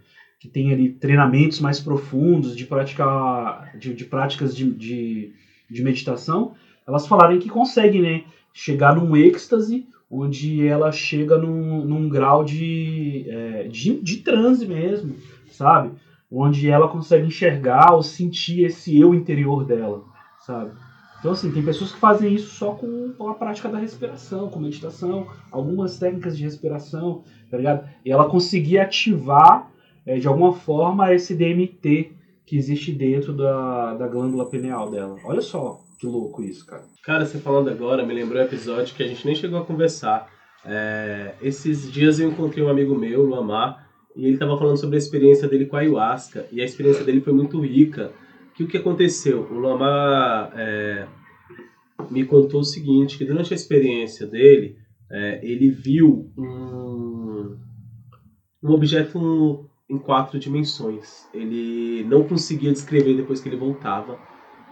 que têm ali treinamentos mais profundos de praticar de, de práticas de, de, de meditação, elas falarem que conseguem, né, chegar num êxtase onde ela chega num, num grau de, é, de, de transe mesmo, sabe? Onde ela consegue enxergar ou sentir esse eu interior dela, sabe? Então, assim, tem pessoas que fazem isso só com a prática da respiração, com meditação, algumas técnicas de respiração, tá ligado? E ela conseguir ativar, é, de alguma forma, esse DMT que existe dentro da, da glândula pineal dela. Olha só, Que louco isso, cara. Cara, você falando agora, me lembrou um episódio que a gente nem chegou a conversar. É, esses dias eu encontrei um amigo meu, Amar, e ele estava falando sobre a experiência dele com a ayahuasca. E a experiência dele foi muito rica. Que o que aconteceu? O Lamar é, me contou o seguinte, que durante a experiência dele, é, ele viu um, um objeto em quatro dimensões. Ele não conseguia descrever depois que ele voltava.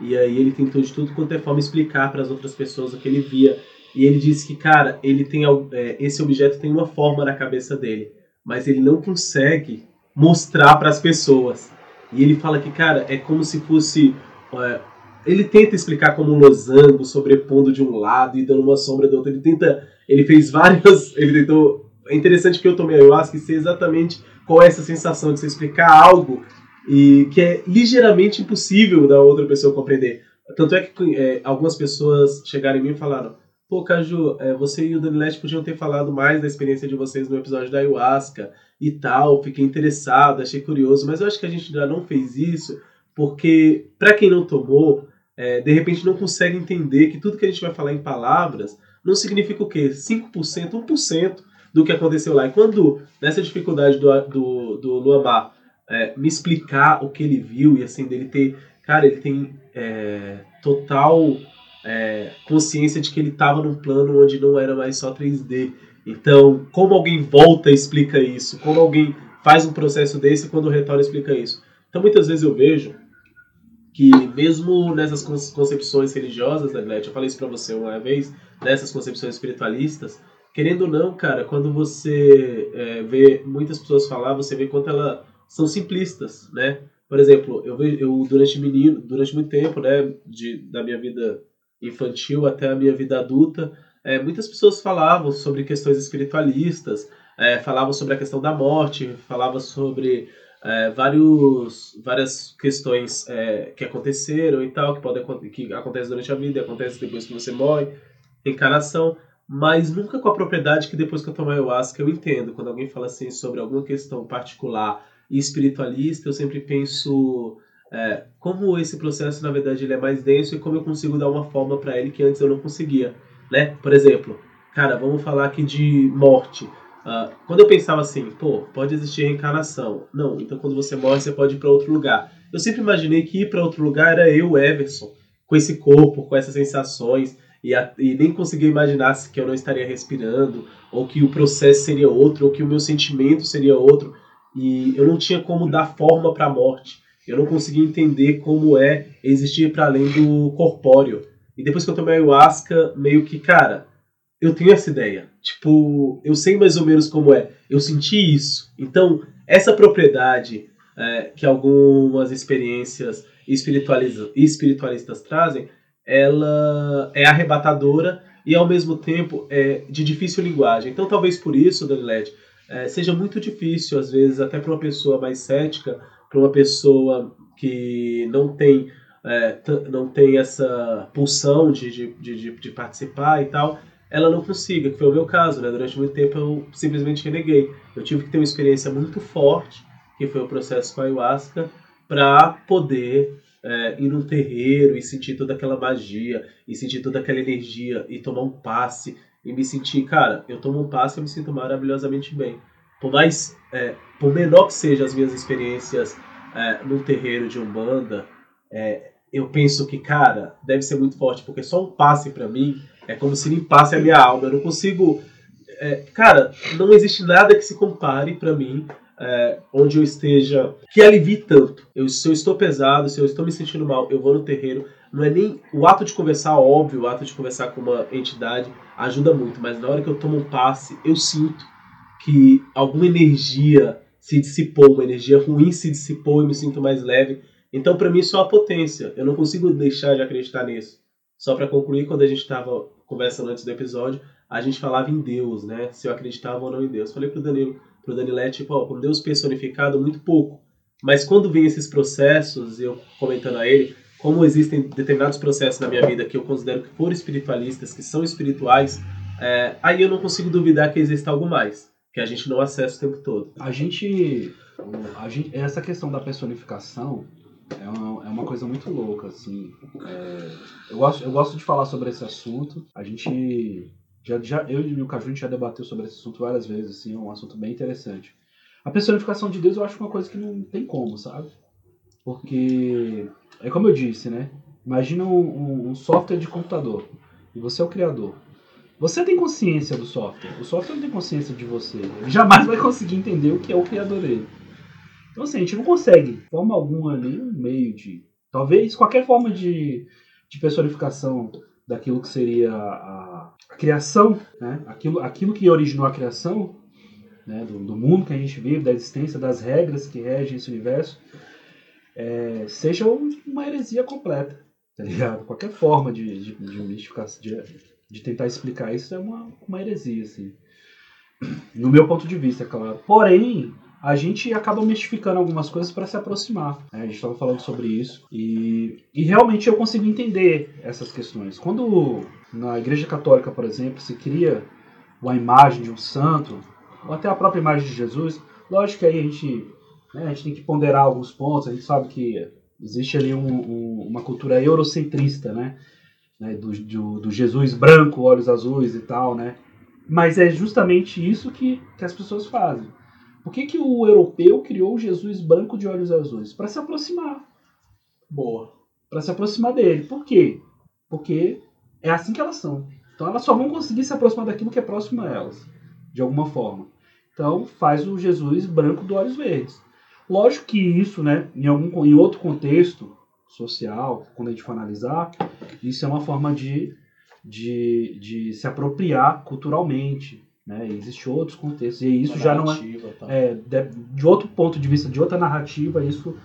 E aí ele tentou de tudo quanto é forma explicar para as outras pessoas o que ele via. E ele disse que, cara, ele tem é, esse objeto tem uma forma na cabeça dele, mas ele não consegue mostrar para as pessoas. E ele fala que, cara, é como se fosse. É, ele tenta explicar como um losango sobrepondo de um lado e dando uma sombra do outro. Ele tenta. Ele fez várias. [laughs] Ele tentou. É interessante que eu tomei ayahuasca e sei exatamente qual é essa sensação de você explicar algo e que é ligeiramente impossível da outra pessoa compreender. Tanto é que é, algumas pessoas chegaram em mim e falaram: Pô, Caju, é, você e o Danilete podiam ter falado mais da experiência de vocês no episódio da ayahuasca e tal. Fiquei interessado, achei curioso, mas eu acho que a gente já não fez isso porque, para quem não tomou, é, de repente não consegue entender que tudo que a gente vai falar em palavras não significa o quê? 5%, 1% do que aconteceu lá. E quando, nessa dificuldade do, do, do Luamar é, me explicar o que ele viu e assim, dele ter. Cara, ele tem é, total é, consciência de que ele estava num plano onde não era mais só 3D. Então, como alguém volta e explica isso? Como alguém faz um processo desse quando retorna explica isso? Então, muitas vezes eu vejo que mesmo nessas concepções religiosas, né, Glet, eu falei isso para você uma vez, nessas concepções espiritualistas, querendo ou não, cara, quando você é, vê muitas pessoas falar, você vê quanto elas são simplistas, né? Por exemplo, eu, eu durante menino, durante muito tempo, né, de, da minha vida infantil até a minha vida adulta, é, muitas pessoas falavam sobre questões espiritualistas, é, falavam sobre a questão da morte, falavam sobre é, vários, várias questões é, que aconteceram e tal, que, podem, que acontecem durante a vida, acontece depois que você morre, encarnação, mas nunca com a propriedade que depois que eu tomo ayahuasca eu entendo. Quando alguém fala assim sobre alguma questão particular e espiritualista, eu sempre penso é, como esse processo, na verdade, ele é mais denso e como eu consigo dar uma forma para ele que antes eu não conseguia, né? Por exemplo, cara, vamos falar aqui de morte. Uh, quando eu pensava assim, pô, pode existir reencarnação. Não, então quando você morre, você pode ir para outro lugar. Eu sempre imaginei que ir para outro lugar era eu, Everson, com esse corpo, com essas sensações, e, a, e nem conseguia imaginar que eu não estaria respirando, ou que o processo seria outro, ou que o meu sentimento seria outro, e eu não tinha como dar forma para a morte. Eu não conseguia entender como é existir para além do corpóreo. E depois que eu tomei ayahuasca, meio que, cara, eu tenho essa ideia. Tipo, eu sei mais ou menos como é. Eu senti isso. Então, essa propriedade é, que algumas experiências espiritualistas trazem, ela é arrebatadora e ao mesmo tempo é de difícil linguagem. Então, talvez por isso, Danilete, é, seja muito difícil, às vezes, até para uma pessoa mais cética, para uma pessoa que não tem, é, não tem essa pulsão de, de, de, de, participar e tal, ela não consiga, que foi o meu caso, né? Durante muito tempo eu simplesmente reneguei. Eu tive que ter uma experiência muito forte, que foi o processo com a ayahuasca, para poder é, ir num terreiro e sentir toda aquela magia, e sentir toda aquela energia, e tomar um passe, e me sentir, cara, eu tomo um passe e me sinto maravilhosamente bem. Por mais, é, por menor que sejam as minhas experiências é, terreiro de Umbanda, é, eu penso que, cara, deve ser muito forte, porque só um passe para mim é como se limpasse a minha alma. Eu não consigo. É, cara, não existe nada que se compare para mim é, onde eu esteja que alivie tanto. Eu, se eu estou pesado, se eu estou me sentindo mal, eu vou no terreiro. Não é nem o ato de conversar, óbvio, o ato de conversar com uma entidade ajuda muito, mas na hora que eu tomo um passe, eu sinto que alguma energia se dissipou, uma energia ruim se dissipou e me sinto mais leve. Então, para mim, isso é uma potência. Eu não consigo deixar de acreditar nisso. Só para concluir, quando a gente estava conversando antes do episódio, a gente falava em Deus, né? Se eu acreditava ou não em Deus. Falei pro Danilo, pro Danilete, tipo, ó, com Deus personificado, muito pouco. Mas quando vem esses processos, eu comentando a ele, como existem determinados processos na minha vida que eu considero que foram espiritualistas, que são espirituais, é, aí eu não consigo duvidar que exista algo mais que a gente não acessa o tempo todo. A gente, a gente essa questão da personificação é uma, é uma coisa muito louca, assim. É, eu, gosto, eu gosto de falar sobre esse assunto. A gente. Já, já, eu e o Caju a gente já debateu sobre esse assunto várias vezes, assim, é um assunto bem interessante. A personificação de Deus eu acho uma coisa que não tem como, sabe? Porque, é como eu disse, né? Imagina um, um software de computador e você é o criador. Você tem consciência do software, o software não tem consciência de você. Ele jamais vai conseguir entender o que é o criador dele. Então, assim, a gente não consegue, de forma alguma, nenhum meio de. Talvez qualquer forma de, de personificação daquilo que seria a, a criação, né? aquilo, aquilo que originou a criação, né? do, do, mundo que a gente vive, da existência, das regras que regem esse universo, é, seja uma heresia completa, tá ligado? Qualquer forma de, de, de de, de tentar explicar isso é uma, uma heresia, assim. No meu ponto de vista, é claro. Porém, a gente acaba mistificando algumas coisas para se aproximar. Né? A gente estava falando sobre isso e, e realmente eu consigo entender essas questões. Quando na Igreja Católica, por exemplo, se cria uma imagem de um santo, ou até a própria imagem de Jesus, lógico que aí a gente, né, a gente tem que ponderar alguns pontos, a gente sabe que existe ali um, um, uma cultura eurocentrista, né? né do, do, do, Jesus branco, olhos azuis e tal, né? Mas é justamente isso que, que as pessoas fazem. Por que, que o europeu criou Jesus branco de olhos azuis? Para se aproximar. Boa. Para se aproximar dele. Por quê? Porque é assim que elas são. Então elas só vão conseguir se aproximar daquilo que é próximo a elas, de alguma forma. Então faz o Jesus branco de olhos verdes. Lógico que isso, né, em, algum, em outro contexto social, quando a gente for analisar, isso é uma forma de, de, de se apropriar culturalmente, né? Existem outros contextos. E isso já não é, tá. é de, de, outro ponto de vista, de outra narrativa, isso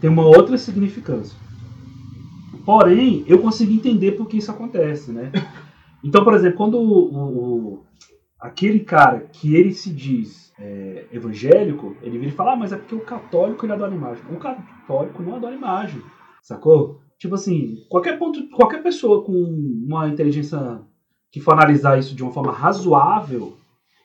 tem uma outra significância. Porém, eu consigo entender por que isso acontece, né? [laughs] Então, por exemplo, quando o, o aquele cara que ele se diz é, evangélico, ele vira e fala, ah, mas é porque o católico ele adora imagem. O católico não adora imagem, sacou? Tipo assim, qualquer ponto, qualquer pessoa com uma inteligência que for analisar isso de uma forma razoável,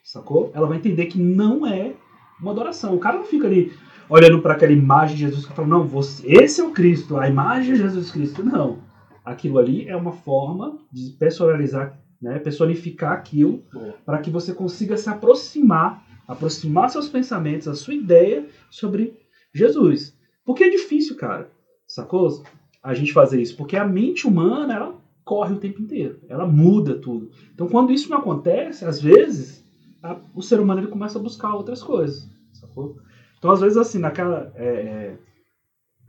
sacou? Ela vai entender que não é uma adoração. O cara não fica ali olhando para aquela imagem de Jesus e fala, não, você, esse é o Cristo, a imagem de Jesus Cristo. Não. Aquilo ali é uma forma de personalizar, né, personificar aquilo para que você consiga se aproximar, aproximar seus pensamentos, a sua ideia sobre Jesus. Porque é difícil, cara, sacou? A gente fazer isso, porque a mente humana, ela corre o tempo inteiro. Ela muda tudo. Então, quando isso não acontece, às vezes, a, o ser humano ele começa a buscar outras coisas. Sacou? Então, às vezes, assim, naquela. É, é...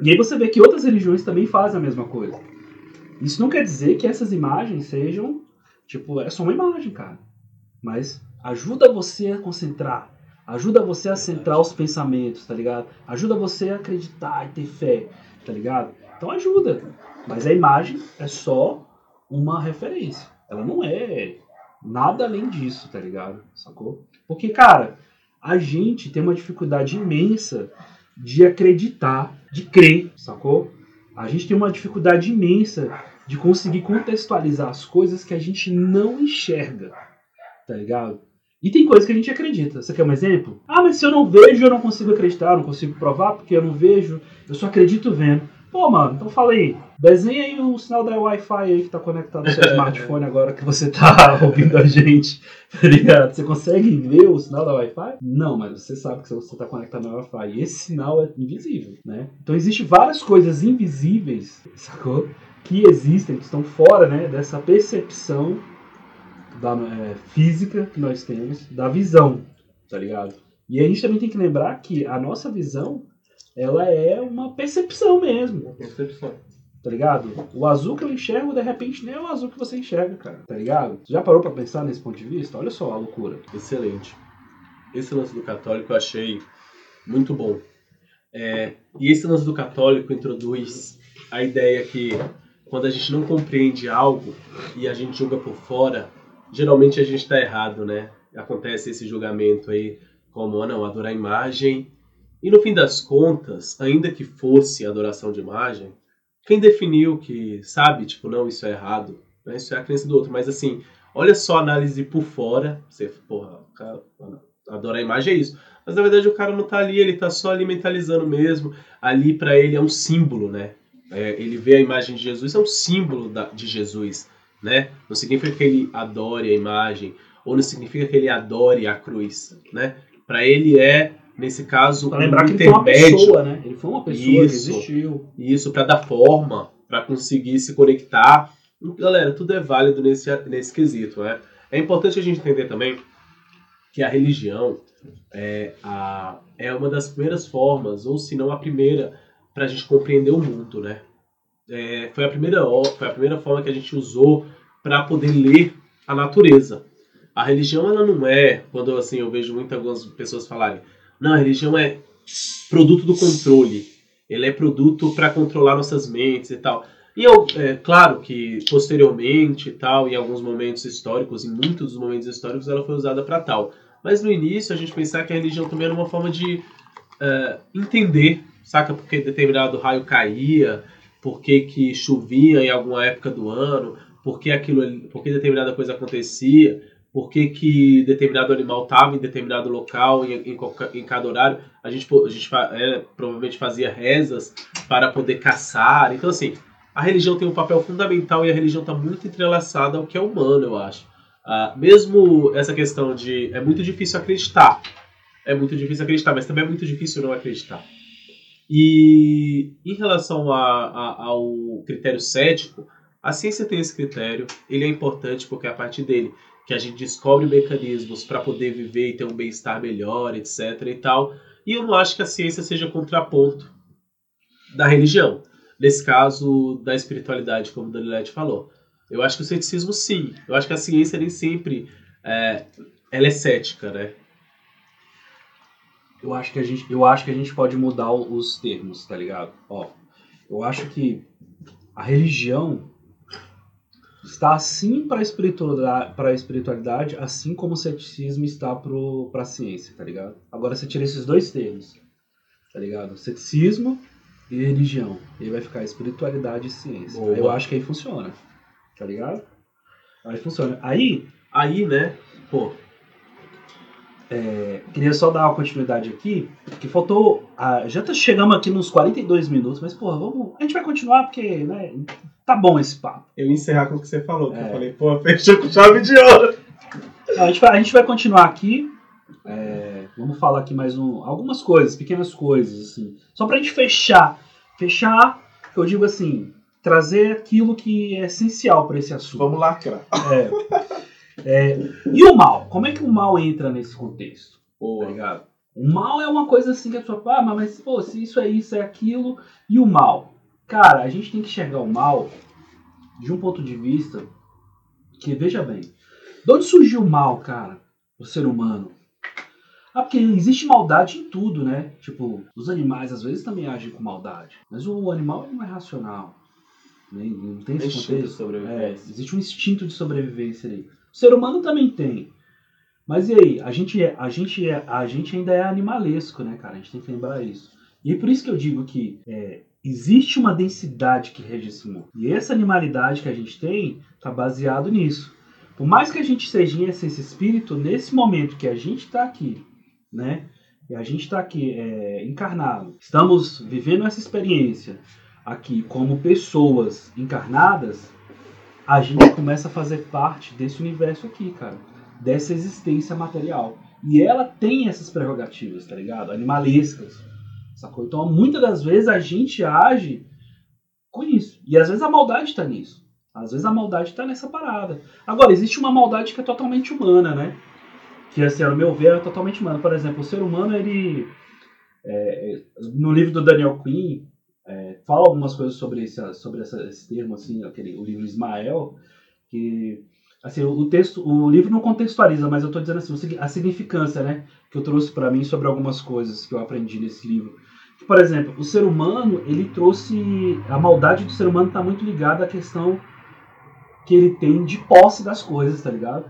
E aí você vê que outras religiões também fazem a mesma coisa. Isso não quer dizer que essas imagens sejam. Tipo, é só uma imagem, cara. Mas ajuda você a concentrar. Ajuda você a centrar os pensamentos, tá ligado? Ajuda você a acreditar e ter fé, tá ligado? Então ajuda. Mas a imagem é só uma referência. Ela não é nada além disso, tá ligado? Sacou? Porque, cara, a gente tem uma dificuldade imensa de acreditar, de crer, sacou? A gente tem uma dificuldade imensa de conseguir contextualizar as coisas que a gente não enxerga, tá ligado? E tem coisas que a gente acredita. Você quer um exemplo? Ah, mas se eu não vejo, eu não consigo acreditar, eu não consigo provar porque eu não vejo, eu só acredito vendo. Pô, mano, então fala aí. Desenha aí o sinal da Wi-Fi aí que tá conectado no seu [laughs] smartphone agora que você tá [laughs] ouvindo a gente. Tá ligado? Você consegue ver o sinal da Wi-Fi? Não, mas você sabe que você tá conectado no Wi-Fi. E esse sinal é invisível, né? Então existem várias coisas invisíveis, sacou? Que existem, que estão fora, né, dessa percepção da, é, física que nós temos, da visão, tá ligado? E a gente também tem que lembrar que a nossa visão ela é uma percepção mesmo. Uma percepção. Tá ligado? O azul que eu enxergo, de repente, nem é o azul que você enxerga, cara. Tá ligado? Já parou para pensar nesse ponto de vista? Olha só a loucura. Excelente. Esse lance do católico eu achei muito bom. É, e esse lance do católico introduz a ideia que quando a gente não compreende algo e a gente julga por fora, geralmente a gente está errado, né? Acontece esse julgamento aí, como, ah, não, adorar a imagem e no fim das contas, ainda que fosse adoração de imagem, quem definiu que sabe, tipo, não, isso é errado, né? isso é a crença do outro. Mas assim, olha só a análise por fora. Você, porra, o cara adora a imagem é isso. Mas na verdade o cara não tá ali, ele tá só ali mentalizando mesmo. Ali para ele é um símbolo, né? é, ele vê a imagem de Jesus, é um símbolo da, de Jesus, né? Não significa que ele adore a imagem, ou não significa que ele adore a cruz, né? Para ele é, nesse caso, pra lembrar um que ele foi uma pessoa, né? Ele foi uma pessoa isso, que existiu. Isso, para dar forma, para conseguir se conectar. Galera, tudo é válido nesse, nesse quesito, né? É importante a gente entender também que a religião é, a, é uma das primeiras formas, ou se não a primeira, para a gente compreender o mundo, né? É, foi, a primeira, foi a primeira forma que a gente usou para poder ler a natureza. A religião, ela não é, quando assim, eu vejo muitas pessoas falarem, não, a religião é produto do controle. Ele é produto para controlar nossas mentes e tal. E eu, é claro que posteriormente e tal, em alguns momentos históricos, em muitos dos momentos históricos, ela foi usada para tal. Mas no início a gente pensar que a religião também era uma forma de uh, entender, saca? Porque determinado raio caía, por que, chovia em alguma época do ano, por que, aquilo, por que determinada coisa acontecia, por que, que determinado animal estava em determinado local, em, em, em, cada horário. A gente, a gente é, provavelmente fazia rezas para poder caçar. Então, assim, a religião tem um papel fundamental e a religião está muito entrelaçada ao que é humano, eu acho. Uh, mesmo essa questão de é muito difícil acreditar, é muito difícil acreditar, mas também é muito difícil não acreditar. E em relação a, a, ao critério cético, a ciência tem esse critério, ele é importante porque é a partir dele que a gente descobre mecanismos para poder viver e ter um bem-estar melhor, etc. e tal. E eu não acho que a ciência seja contraponto da religião. Nesse caso, da espiritualidade, como Danilete falou. Eu acho que o ceticismo, sim. Eu acho que a ciência nem sempre é, ela é cética, né? Eu acho que a gente, eu acho que a gente pode mudar os termos, tá ligado? Ó, eu acho que a religião está assim para a espiritualidade, para espiritualidade, assim como o ceticismo está para a ciência, tá ligado? Agora você tira esses dois termos, tá ligado? Ceticismo e religião, e aí vai ficar espiritualidade e ciência. Boa. Eu acho que aí funciona tá ligado? Aí funciona. Aí, aí, né, pô, é, queria só dar uma continuidade aqui, que faltou. Ah, já tá, chegamos aqui nos 42 minutos, mas, pô, vamos, a gente vai continuar porque, né, tá bom esse papo. Eu ia encerrar com o que você falou, que é. eu falei, pô, fechou com chave de ouro. A gente vai, a gente vai continuar aqui. É, vamos falar aqui mais um, algumas coisas, pequenas coisas, assim. Só pra gente fechar. Fechar, eu digo assim, trazer aquilo que é essencial para esse assunto. Vamos lacrar. É. [laughs] é. E o mal? Como é que o mal entra nesse contexto? Boa. Tá? O mal é uma coisa assim que a pessoa fala, ah, mas pô, se isso é isso, é aquilo. E o mal? Cara, a gente tem que enxergar o mal de um ponto de vista que, veja bem, de onde surgiu o mal, cara? O ser humano. Ah, porque existe maldade em tudo, né? Tipo, os animais às vezes também agem com maldade. Mas o animal não é racional. Né? Não tem esse contexto. É, existe um instinto de sobrevivência aí. O ser humano também tem. Mas e aí? A gente, é, a, gente é, a gente ainda é animalesco, né, cara? A gente tem que lembrar isso. E é por isso que eu digo que é, existe uma densidade que rege esse mundo. E essa animalidade que a gente tem está baseado nisso. Por mais que a gente seja em essência espírito, nesse momento que a gente está aqui, né? E a gente está aqui é, encarnado, estamos vivendo essa experiência, aqui como pessoas encarnadas, a gente começa a fazer parte desse universo aqui, cara. Dessa existência material. E ela tem essas prerrogativas, tá ligado? Animalescas. Sacou? Então, muitas das vezes a gente age com isso. E às vezes a maldade tá nisso. Às vezes a maldade tá nessa parada. Agora, existe uma maldade que é totalmente humana, né? Que, assim, no meu ver, é totalmente humana. Por exemplo, o ser humano, ele. É, no livro do Daniel Quinn, é, fala algumas coisas sobre esse, sobre essa, esse termo, assim, aquele, o livro Ismael, que assim, o texto, o livro não contextualiza, mas eu estou dizendo assim, a significância, né, que eu trouxe para mim sobre algumas coisas que eu aprendi nesse livro. Por exemplo, o ser humano, ele trouxe a maldade do ser humano está muito ligada à questão que ele tem de posse das coisas, tá ligado?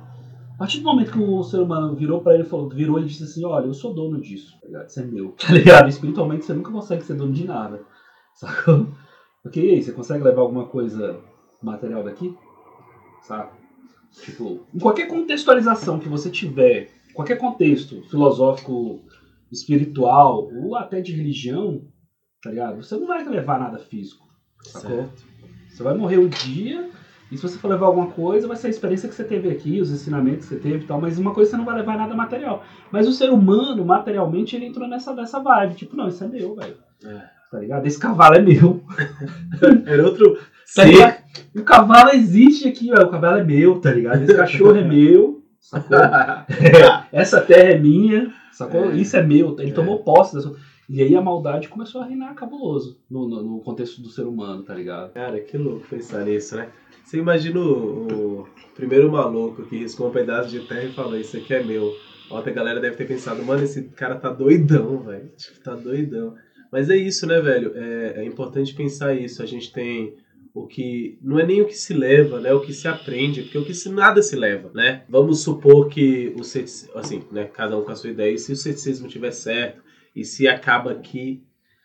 A partir do momento que o ser humano virou para ele, falou, virou e disse assim, olha, eu sou dono disso, tá ligado? Isso é meu, tá ligado? Espiritualmente você nunca consegue ser dono de nada. [laughs] Sacou? Porque e aí, você consegue levar alguma coisa material daqui? Sabe? Tipo, em qualquer contextualização que você tiver, qualquer contexto filosófico, espiritual ou até de religião, tá ligado? Você não vai levar nada físico. Sacou? Certo. Você vai morrer um dia, e se você for levar alguma coisa, vai ser a experiência que você teve aqui, os ensinamentos que você teve e tal, mas uma coisa você não vai levar nada material. Mas o ser humano, materialmente, ele entrou nessa, nessa vibe. Tipo, não, isso é meu, velho. É. Tá ligado? Esse cavalo é meu. [laughs] Era outro. [laughs] Tá ligado? O cavalo existe aqui, ó. O cavalo é meu, tá ligado? Esse cachorro é [laughs] meu, sacou? Essa terra é minha, sacou? É. Isso é meu. Ele É. tomou posse dessa. E aí a maldade começou a reinar cabuloso no, no, no contexto do ser humano, tá ligado? Cara, que louco pensar nisso, né? Você imagina o, o primeiro maluco que riscou um pedaço de terra e falou: Isso aqui é meu. Outra galera deve ter pensado: Mano, esse cara tá doidão, velho. Tipo, tá doidão. Mas é isso, né, velho? É, é importante pensar isso. A gente tem o que. Não é nem o que se leva, né? O que se aprende, porque o que se, nada se leva, né? Vamos supor que o ceticismo. Assim, né? Cada um com a sua ideia. E se o ceticismo tiver certo, e se acaba aqui.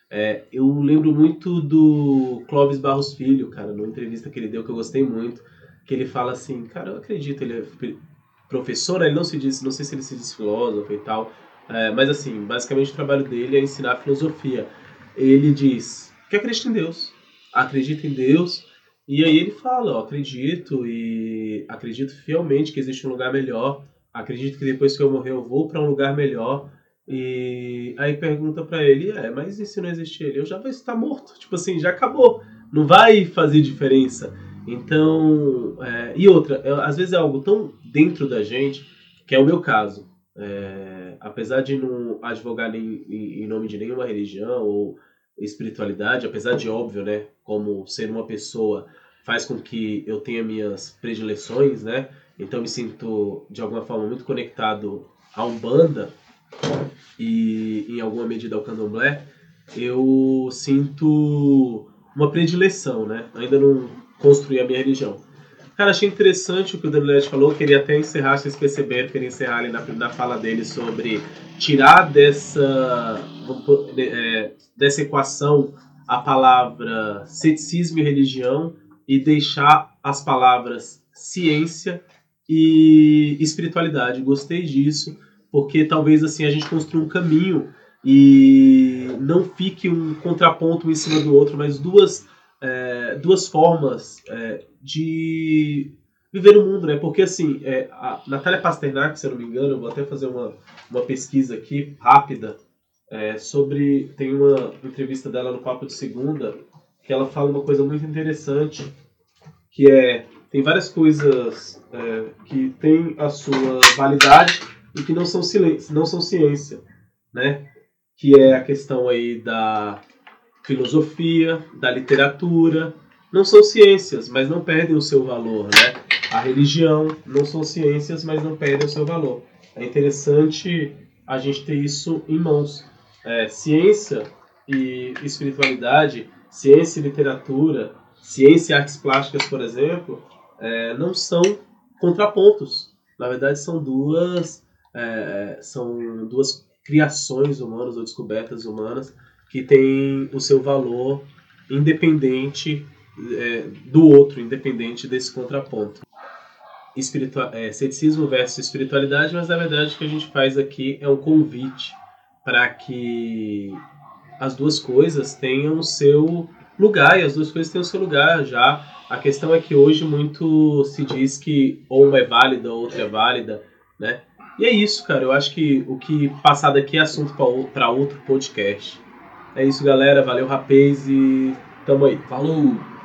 É, eu lembro muito do Clóvis Barros Filho, cara, numa entrevista que ele deu que eu gostei muito, que ele fala assim, cara, eu acredito, ele é professor, né, ele não se diz, não sei se ele se diz filósofo e tal, é, mas assim, basicamente o trabalho dele é ensinar filosofia. Ele diz que acredita em Deus, acredita em Deus, e aí ele fala, ó, acredito e acredito fielmente que existe um lugar melhor, acredito que depois que eu morrer eu vou para um lugar melhor, e aí pergunta pra ele, é, mas e se não existir ele? Eu já vou estar morto. Tipo assim, já acabou. Não vai fazer diferença. Então, é, e outra, é, às vezes é algo tão dentro da gente, que é o meu caso. É, apesar de não advogar em, em nome de nenhuma religião ou espiritualidade, apesar de óbvio, né, como ser uma pessoa faz com que eu tenha minhas predileções, né? Então me sinto de alguma forma muito conectado à Umbanda e em alguma medida ao Candomblé, eu sinto uma predileção, né? Ainda não construí a minha religião. Cara, achei interessante o que o Danielete falou, queria até encerrar, vocês perceberam, queria encerrar ali na, na fala dele sobre tirar dessa, é, dessa equação a palavra ceticismo e religião e deixar as palavras ciência e espiritualidade. Gostei disso, porque talvez assim a gente construa um caminho e não fique um contraponto um em cima do outro, mas duas, é, duas formas é, de viver o mundo, né? Porque assim, é, a Natália Pasternak, se eu não me engano, eu vou até fazer uma, uma pesquisa aqui rápida é, sobre. Tem uma entrevista dela no Papo de Segunda que ela fala uma coisa muito interessante, que é tem várias coisas é, que têm a sua validade e que não são, silêncio, não são ciência, né? Que é a questão aí da filosofia, da literatura, não são ciências, mas não perdem o seu valor, né? A religião não são ciências, mas não perdem o seu valor. É interessante a gente ter isso em mãos. É, ciência e espiritualidade, ciência e literatura, ciência e artes plásticas, por exemplo, é, não são contrapontos. Na verdade, são duas, é, são duas criações humanas ou descobertas humanas que têm o seu valor independente é, do outro, independente desse contraponto. É, ceticismo versus espiritualidade, mas na verdade o que a gente faz aqui é um convite para que as duas coisas tenham o seu lugar e as duas coisas tenham o seu lugar já. A questão é que hoje muito se diz que ou uma é válida ou outra é válida, né? E é isso, cara. Eu acho que o que passar daqui é assunto para outro podcast. É isso, galera. Valeu, rapaz, e tamo aí. Falou!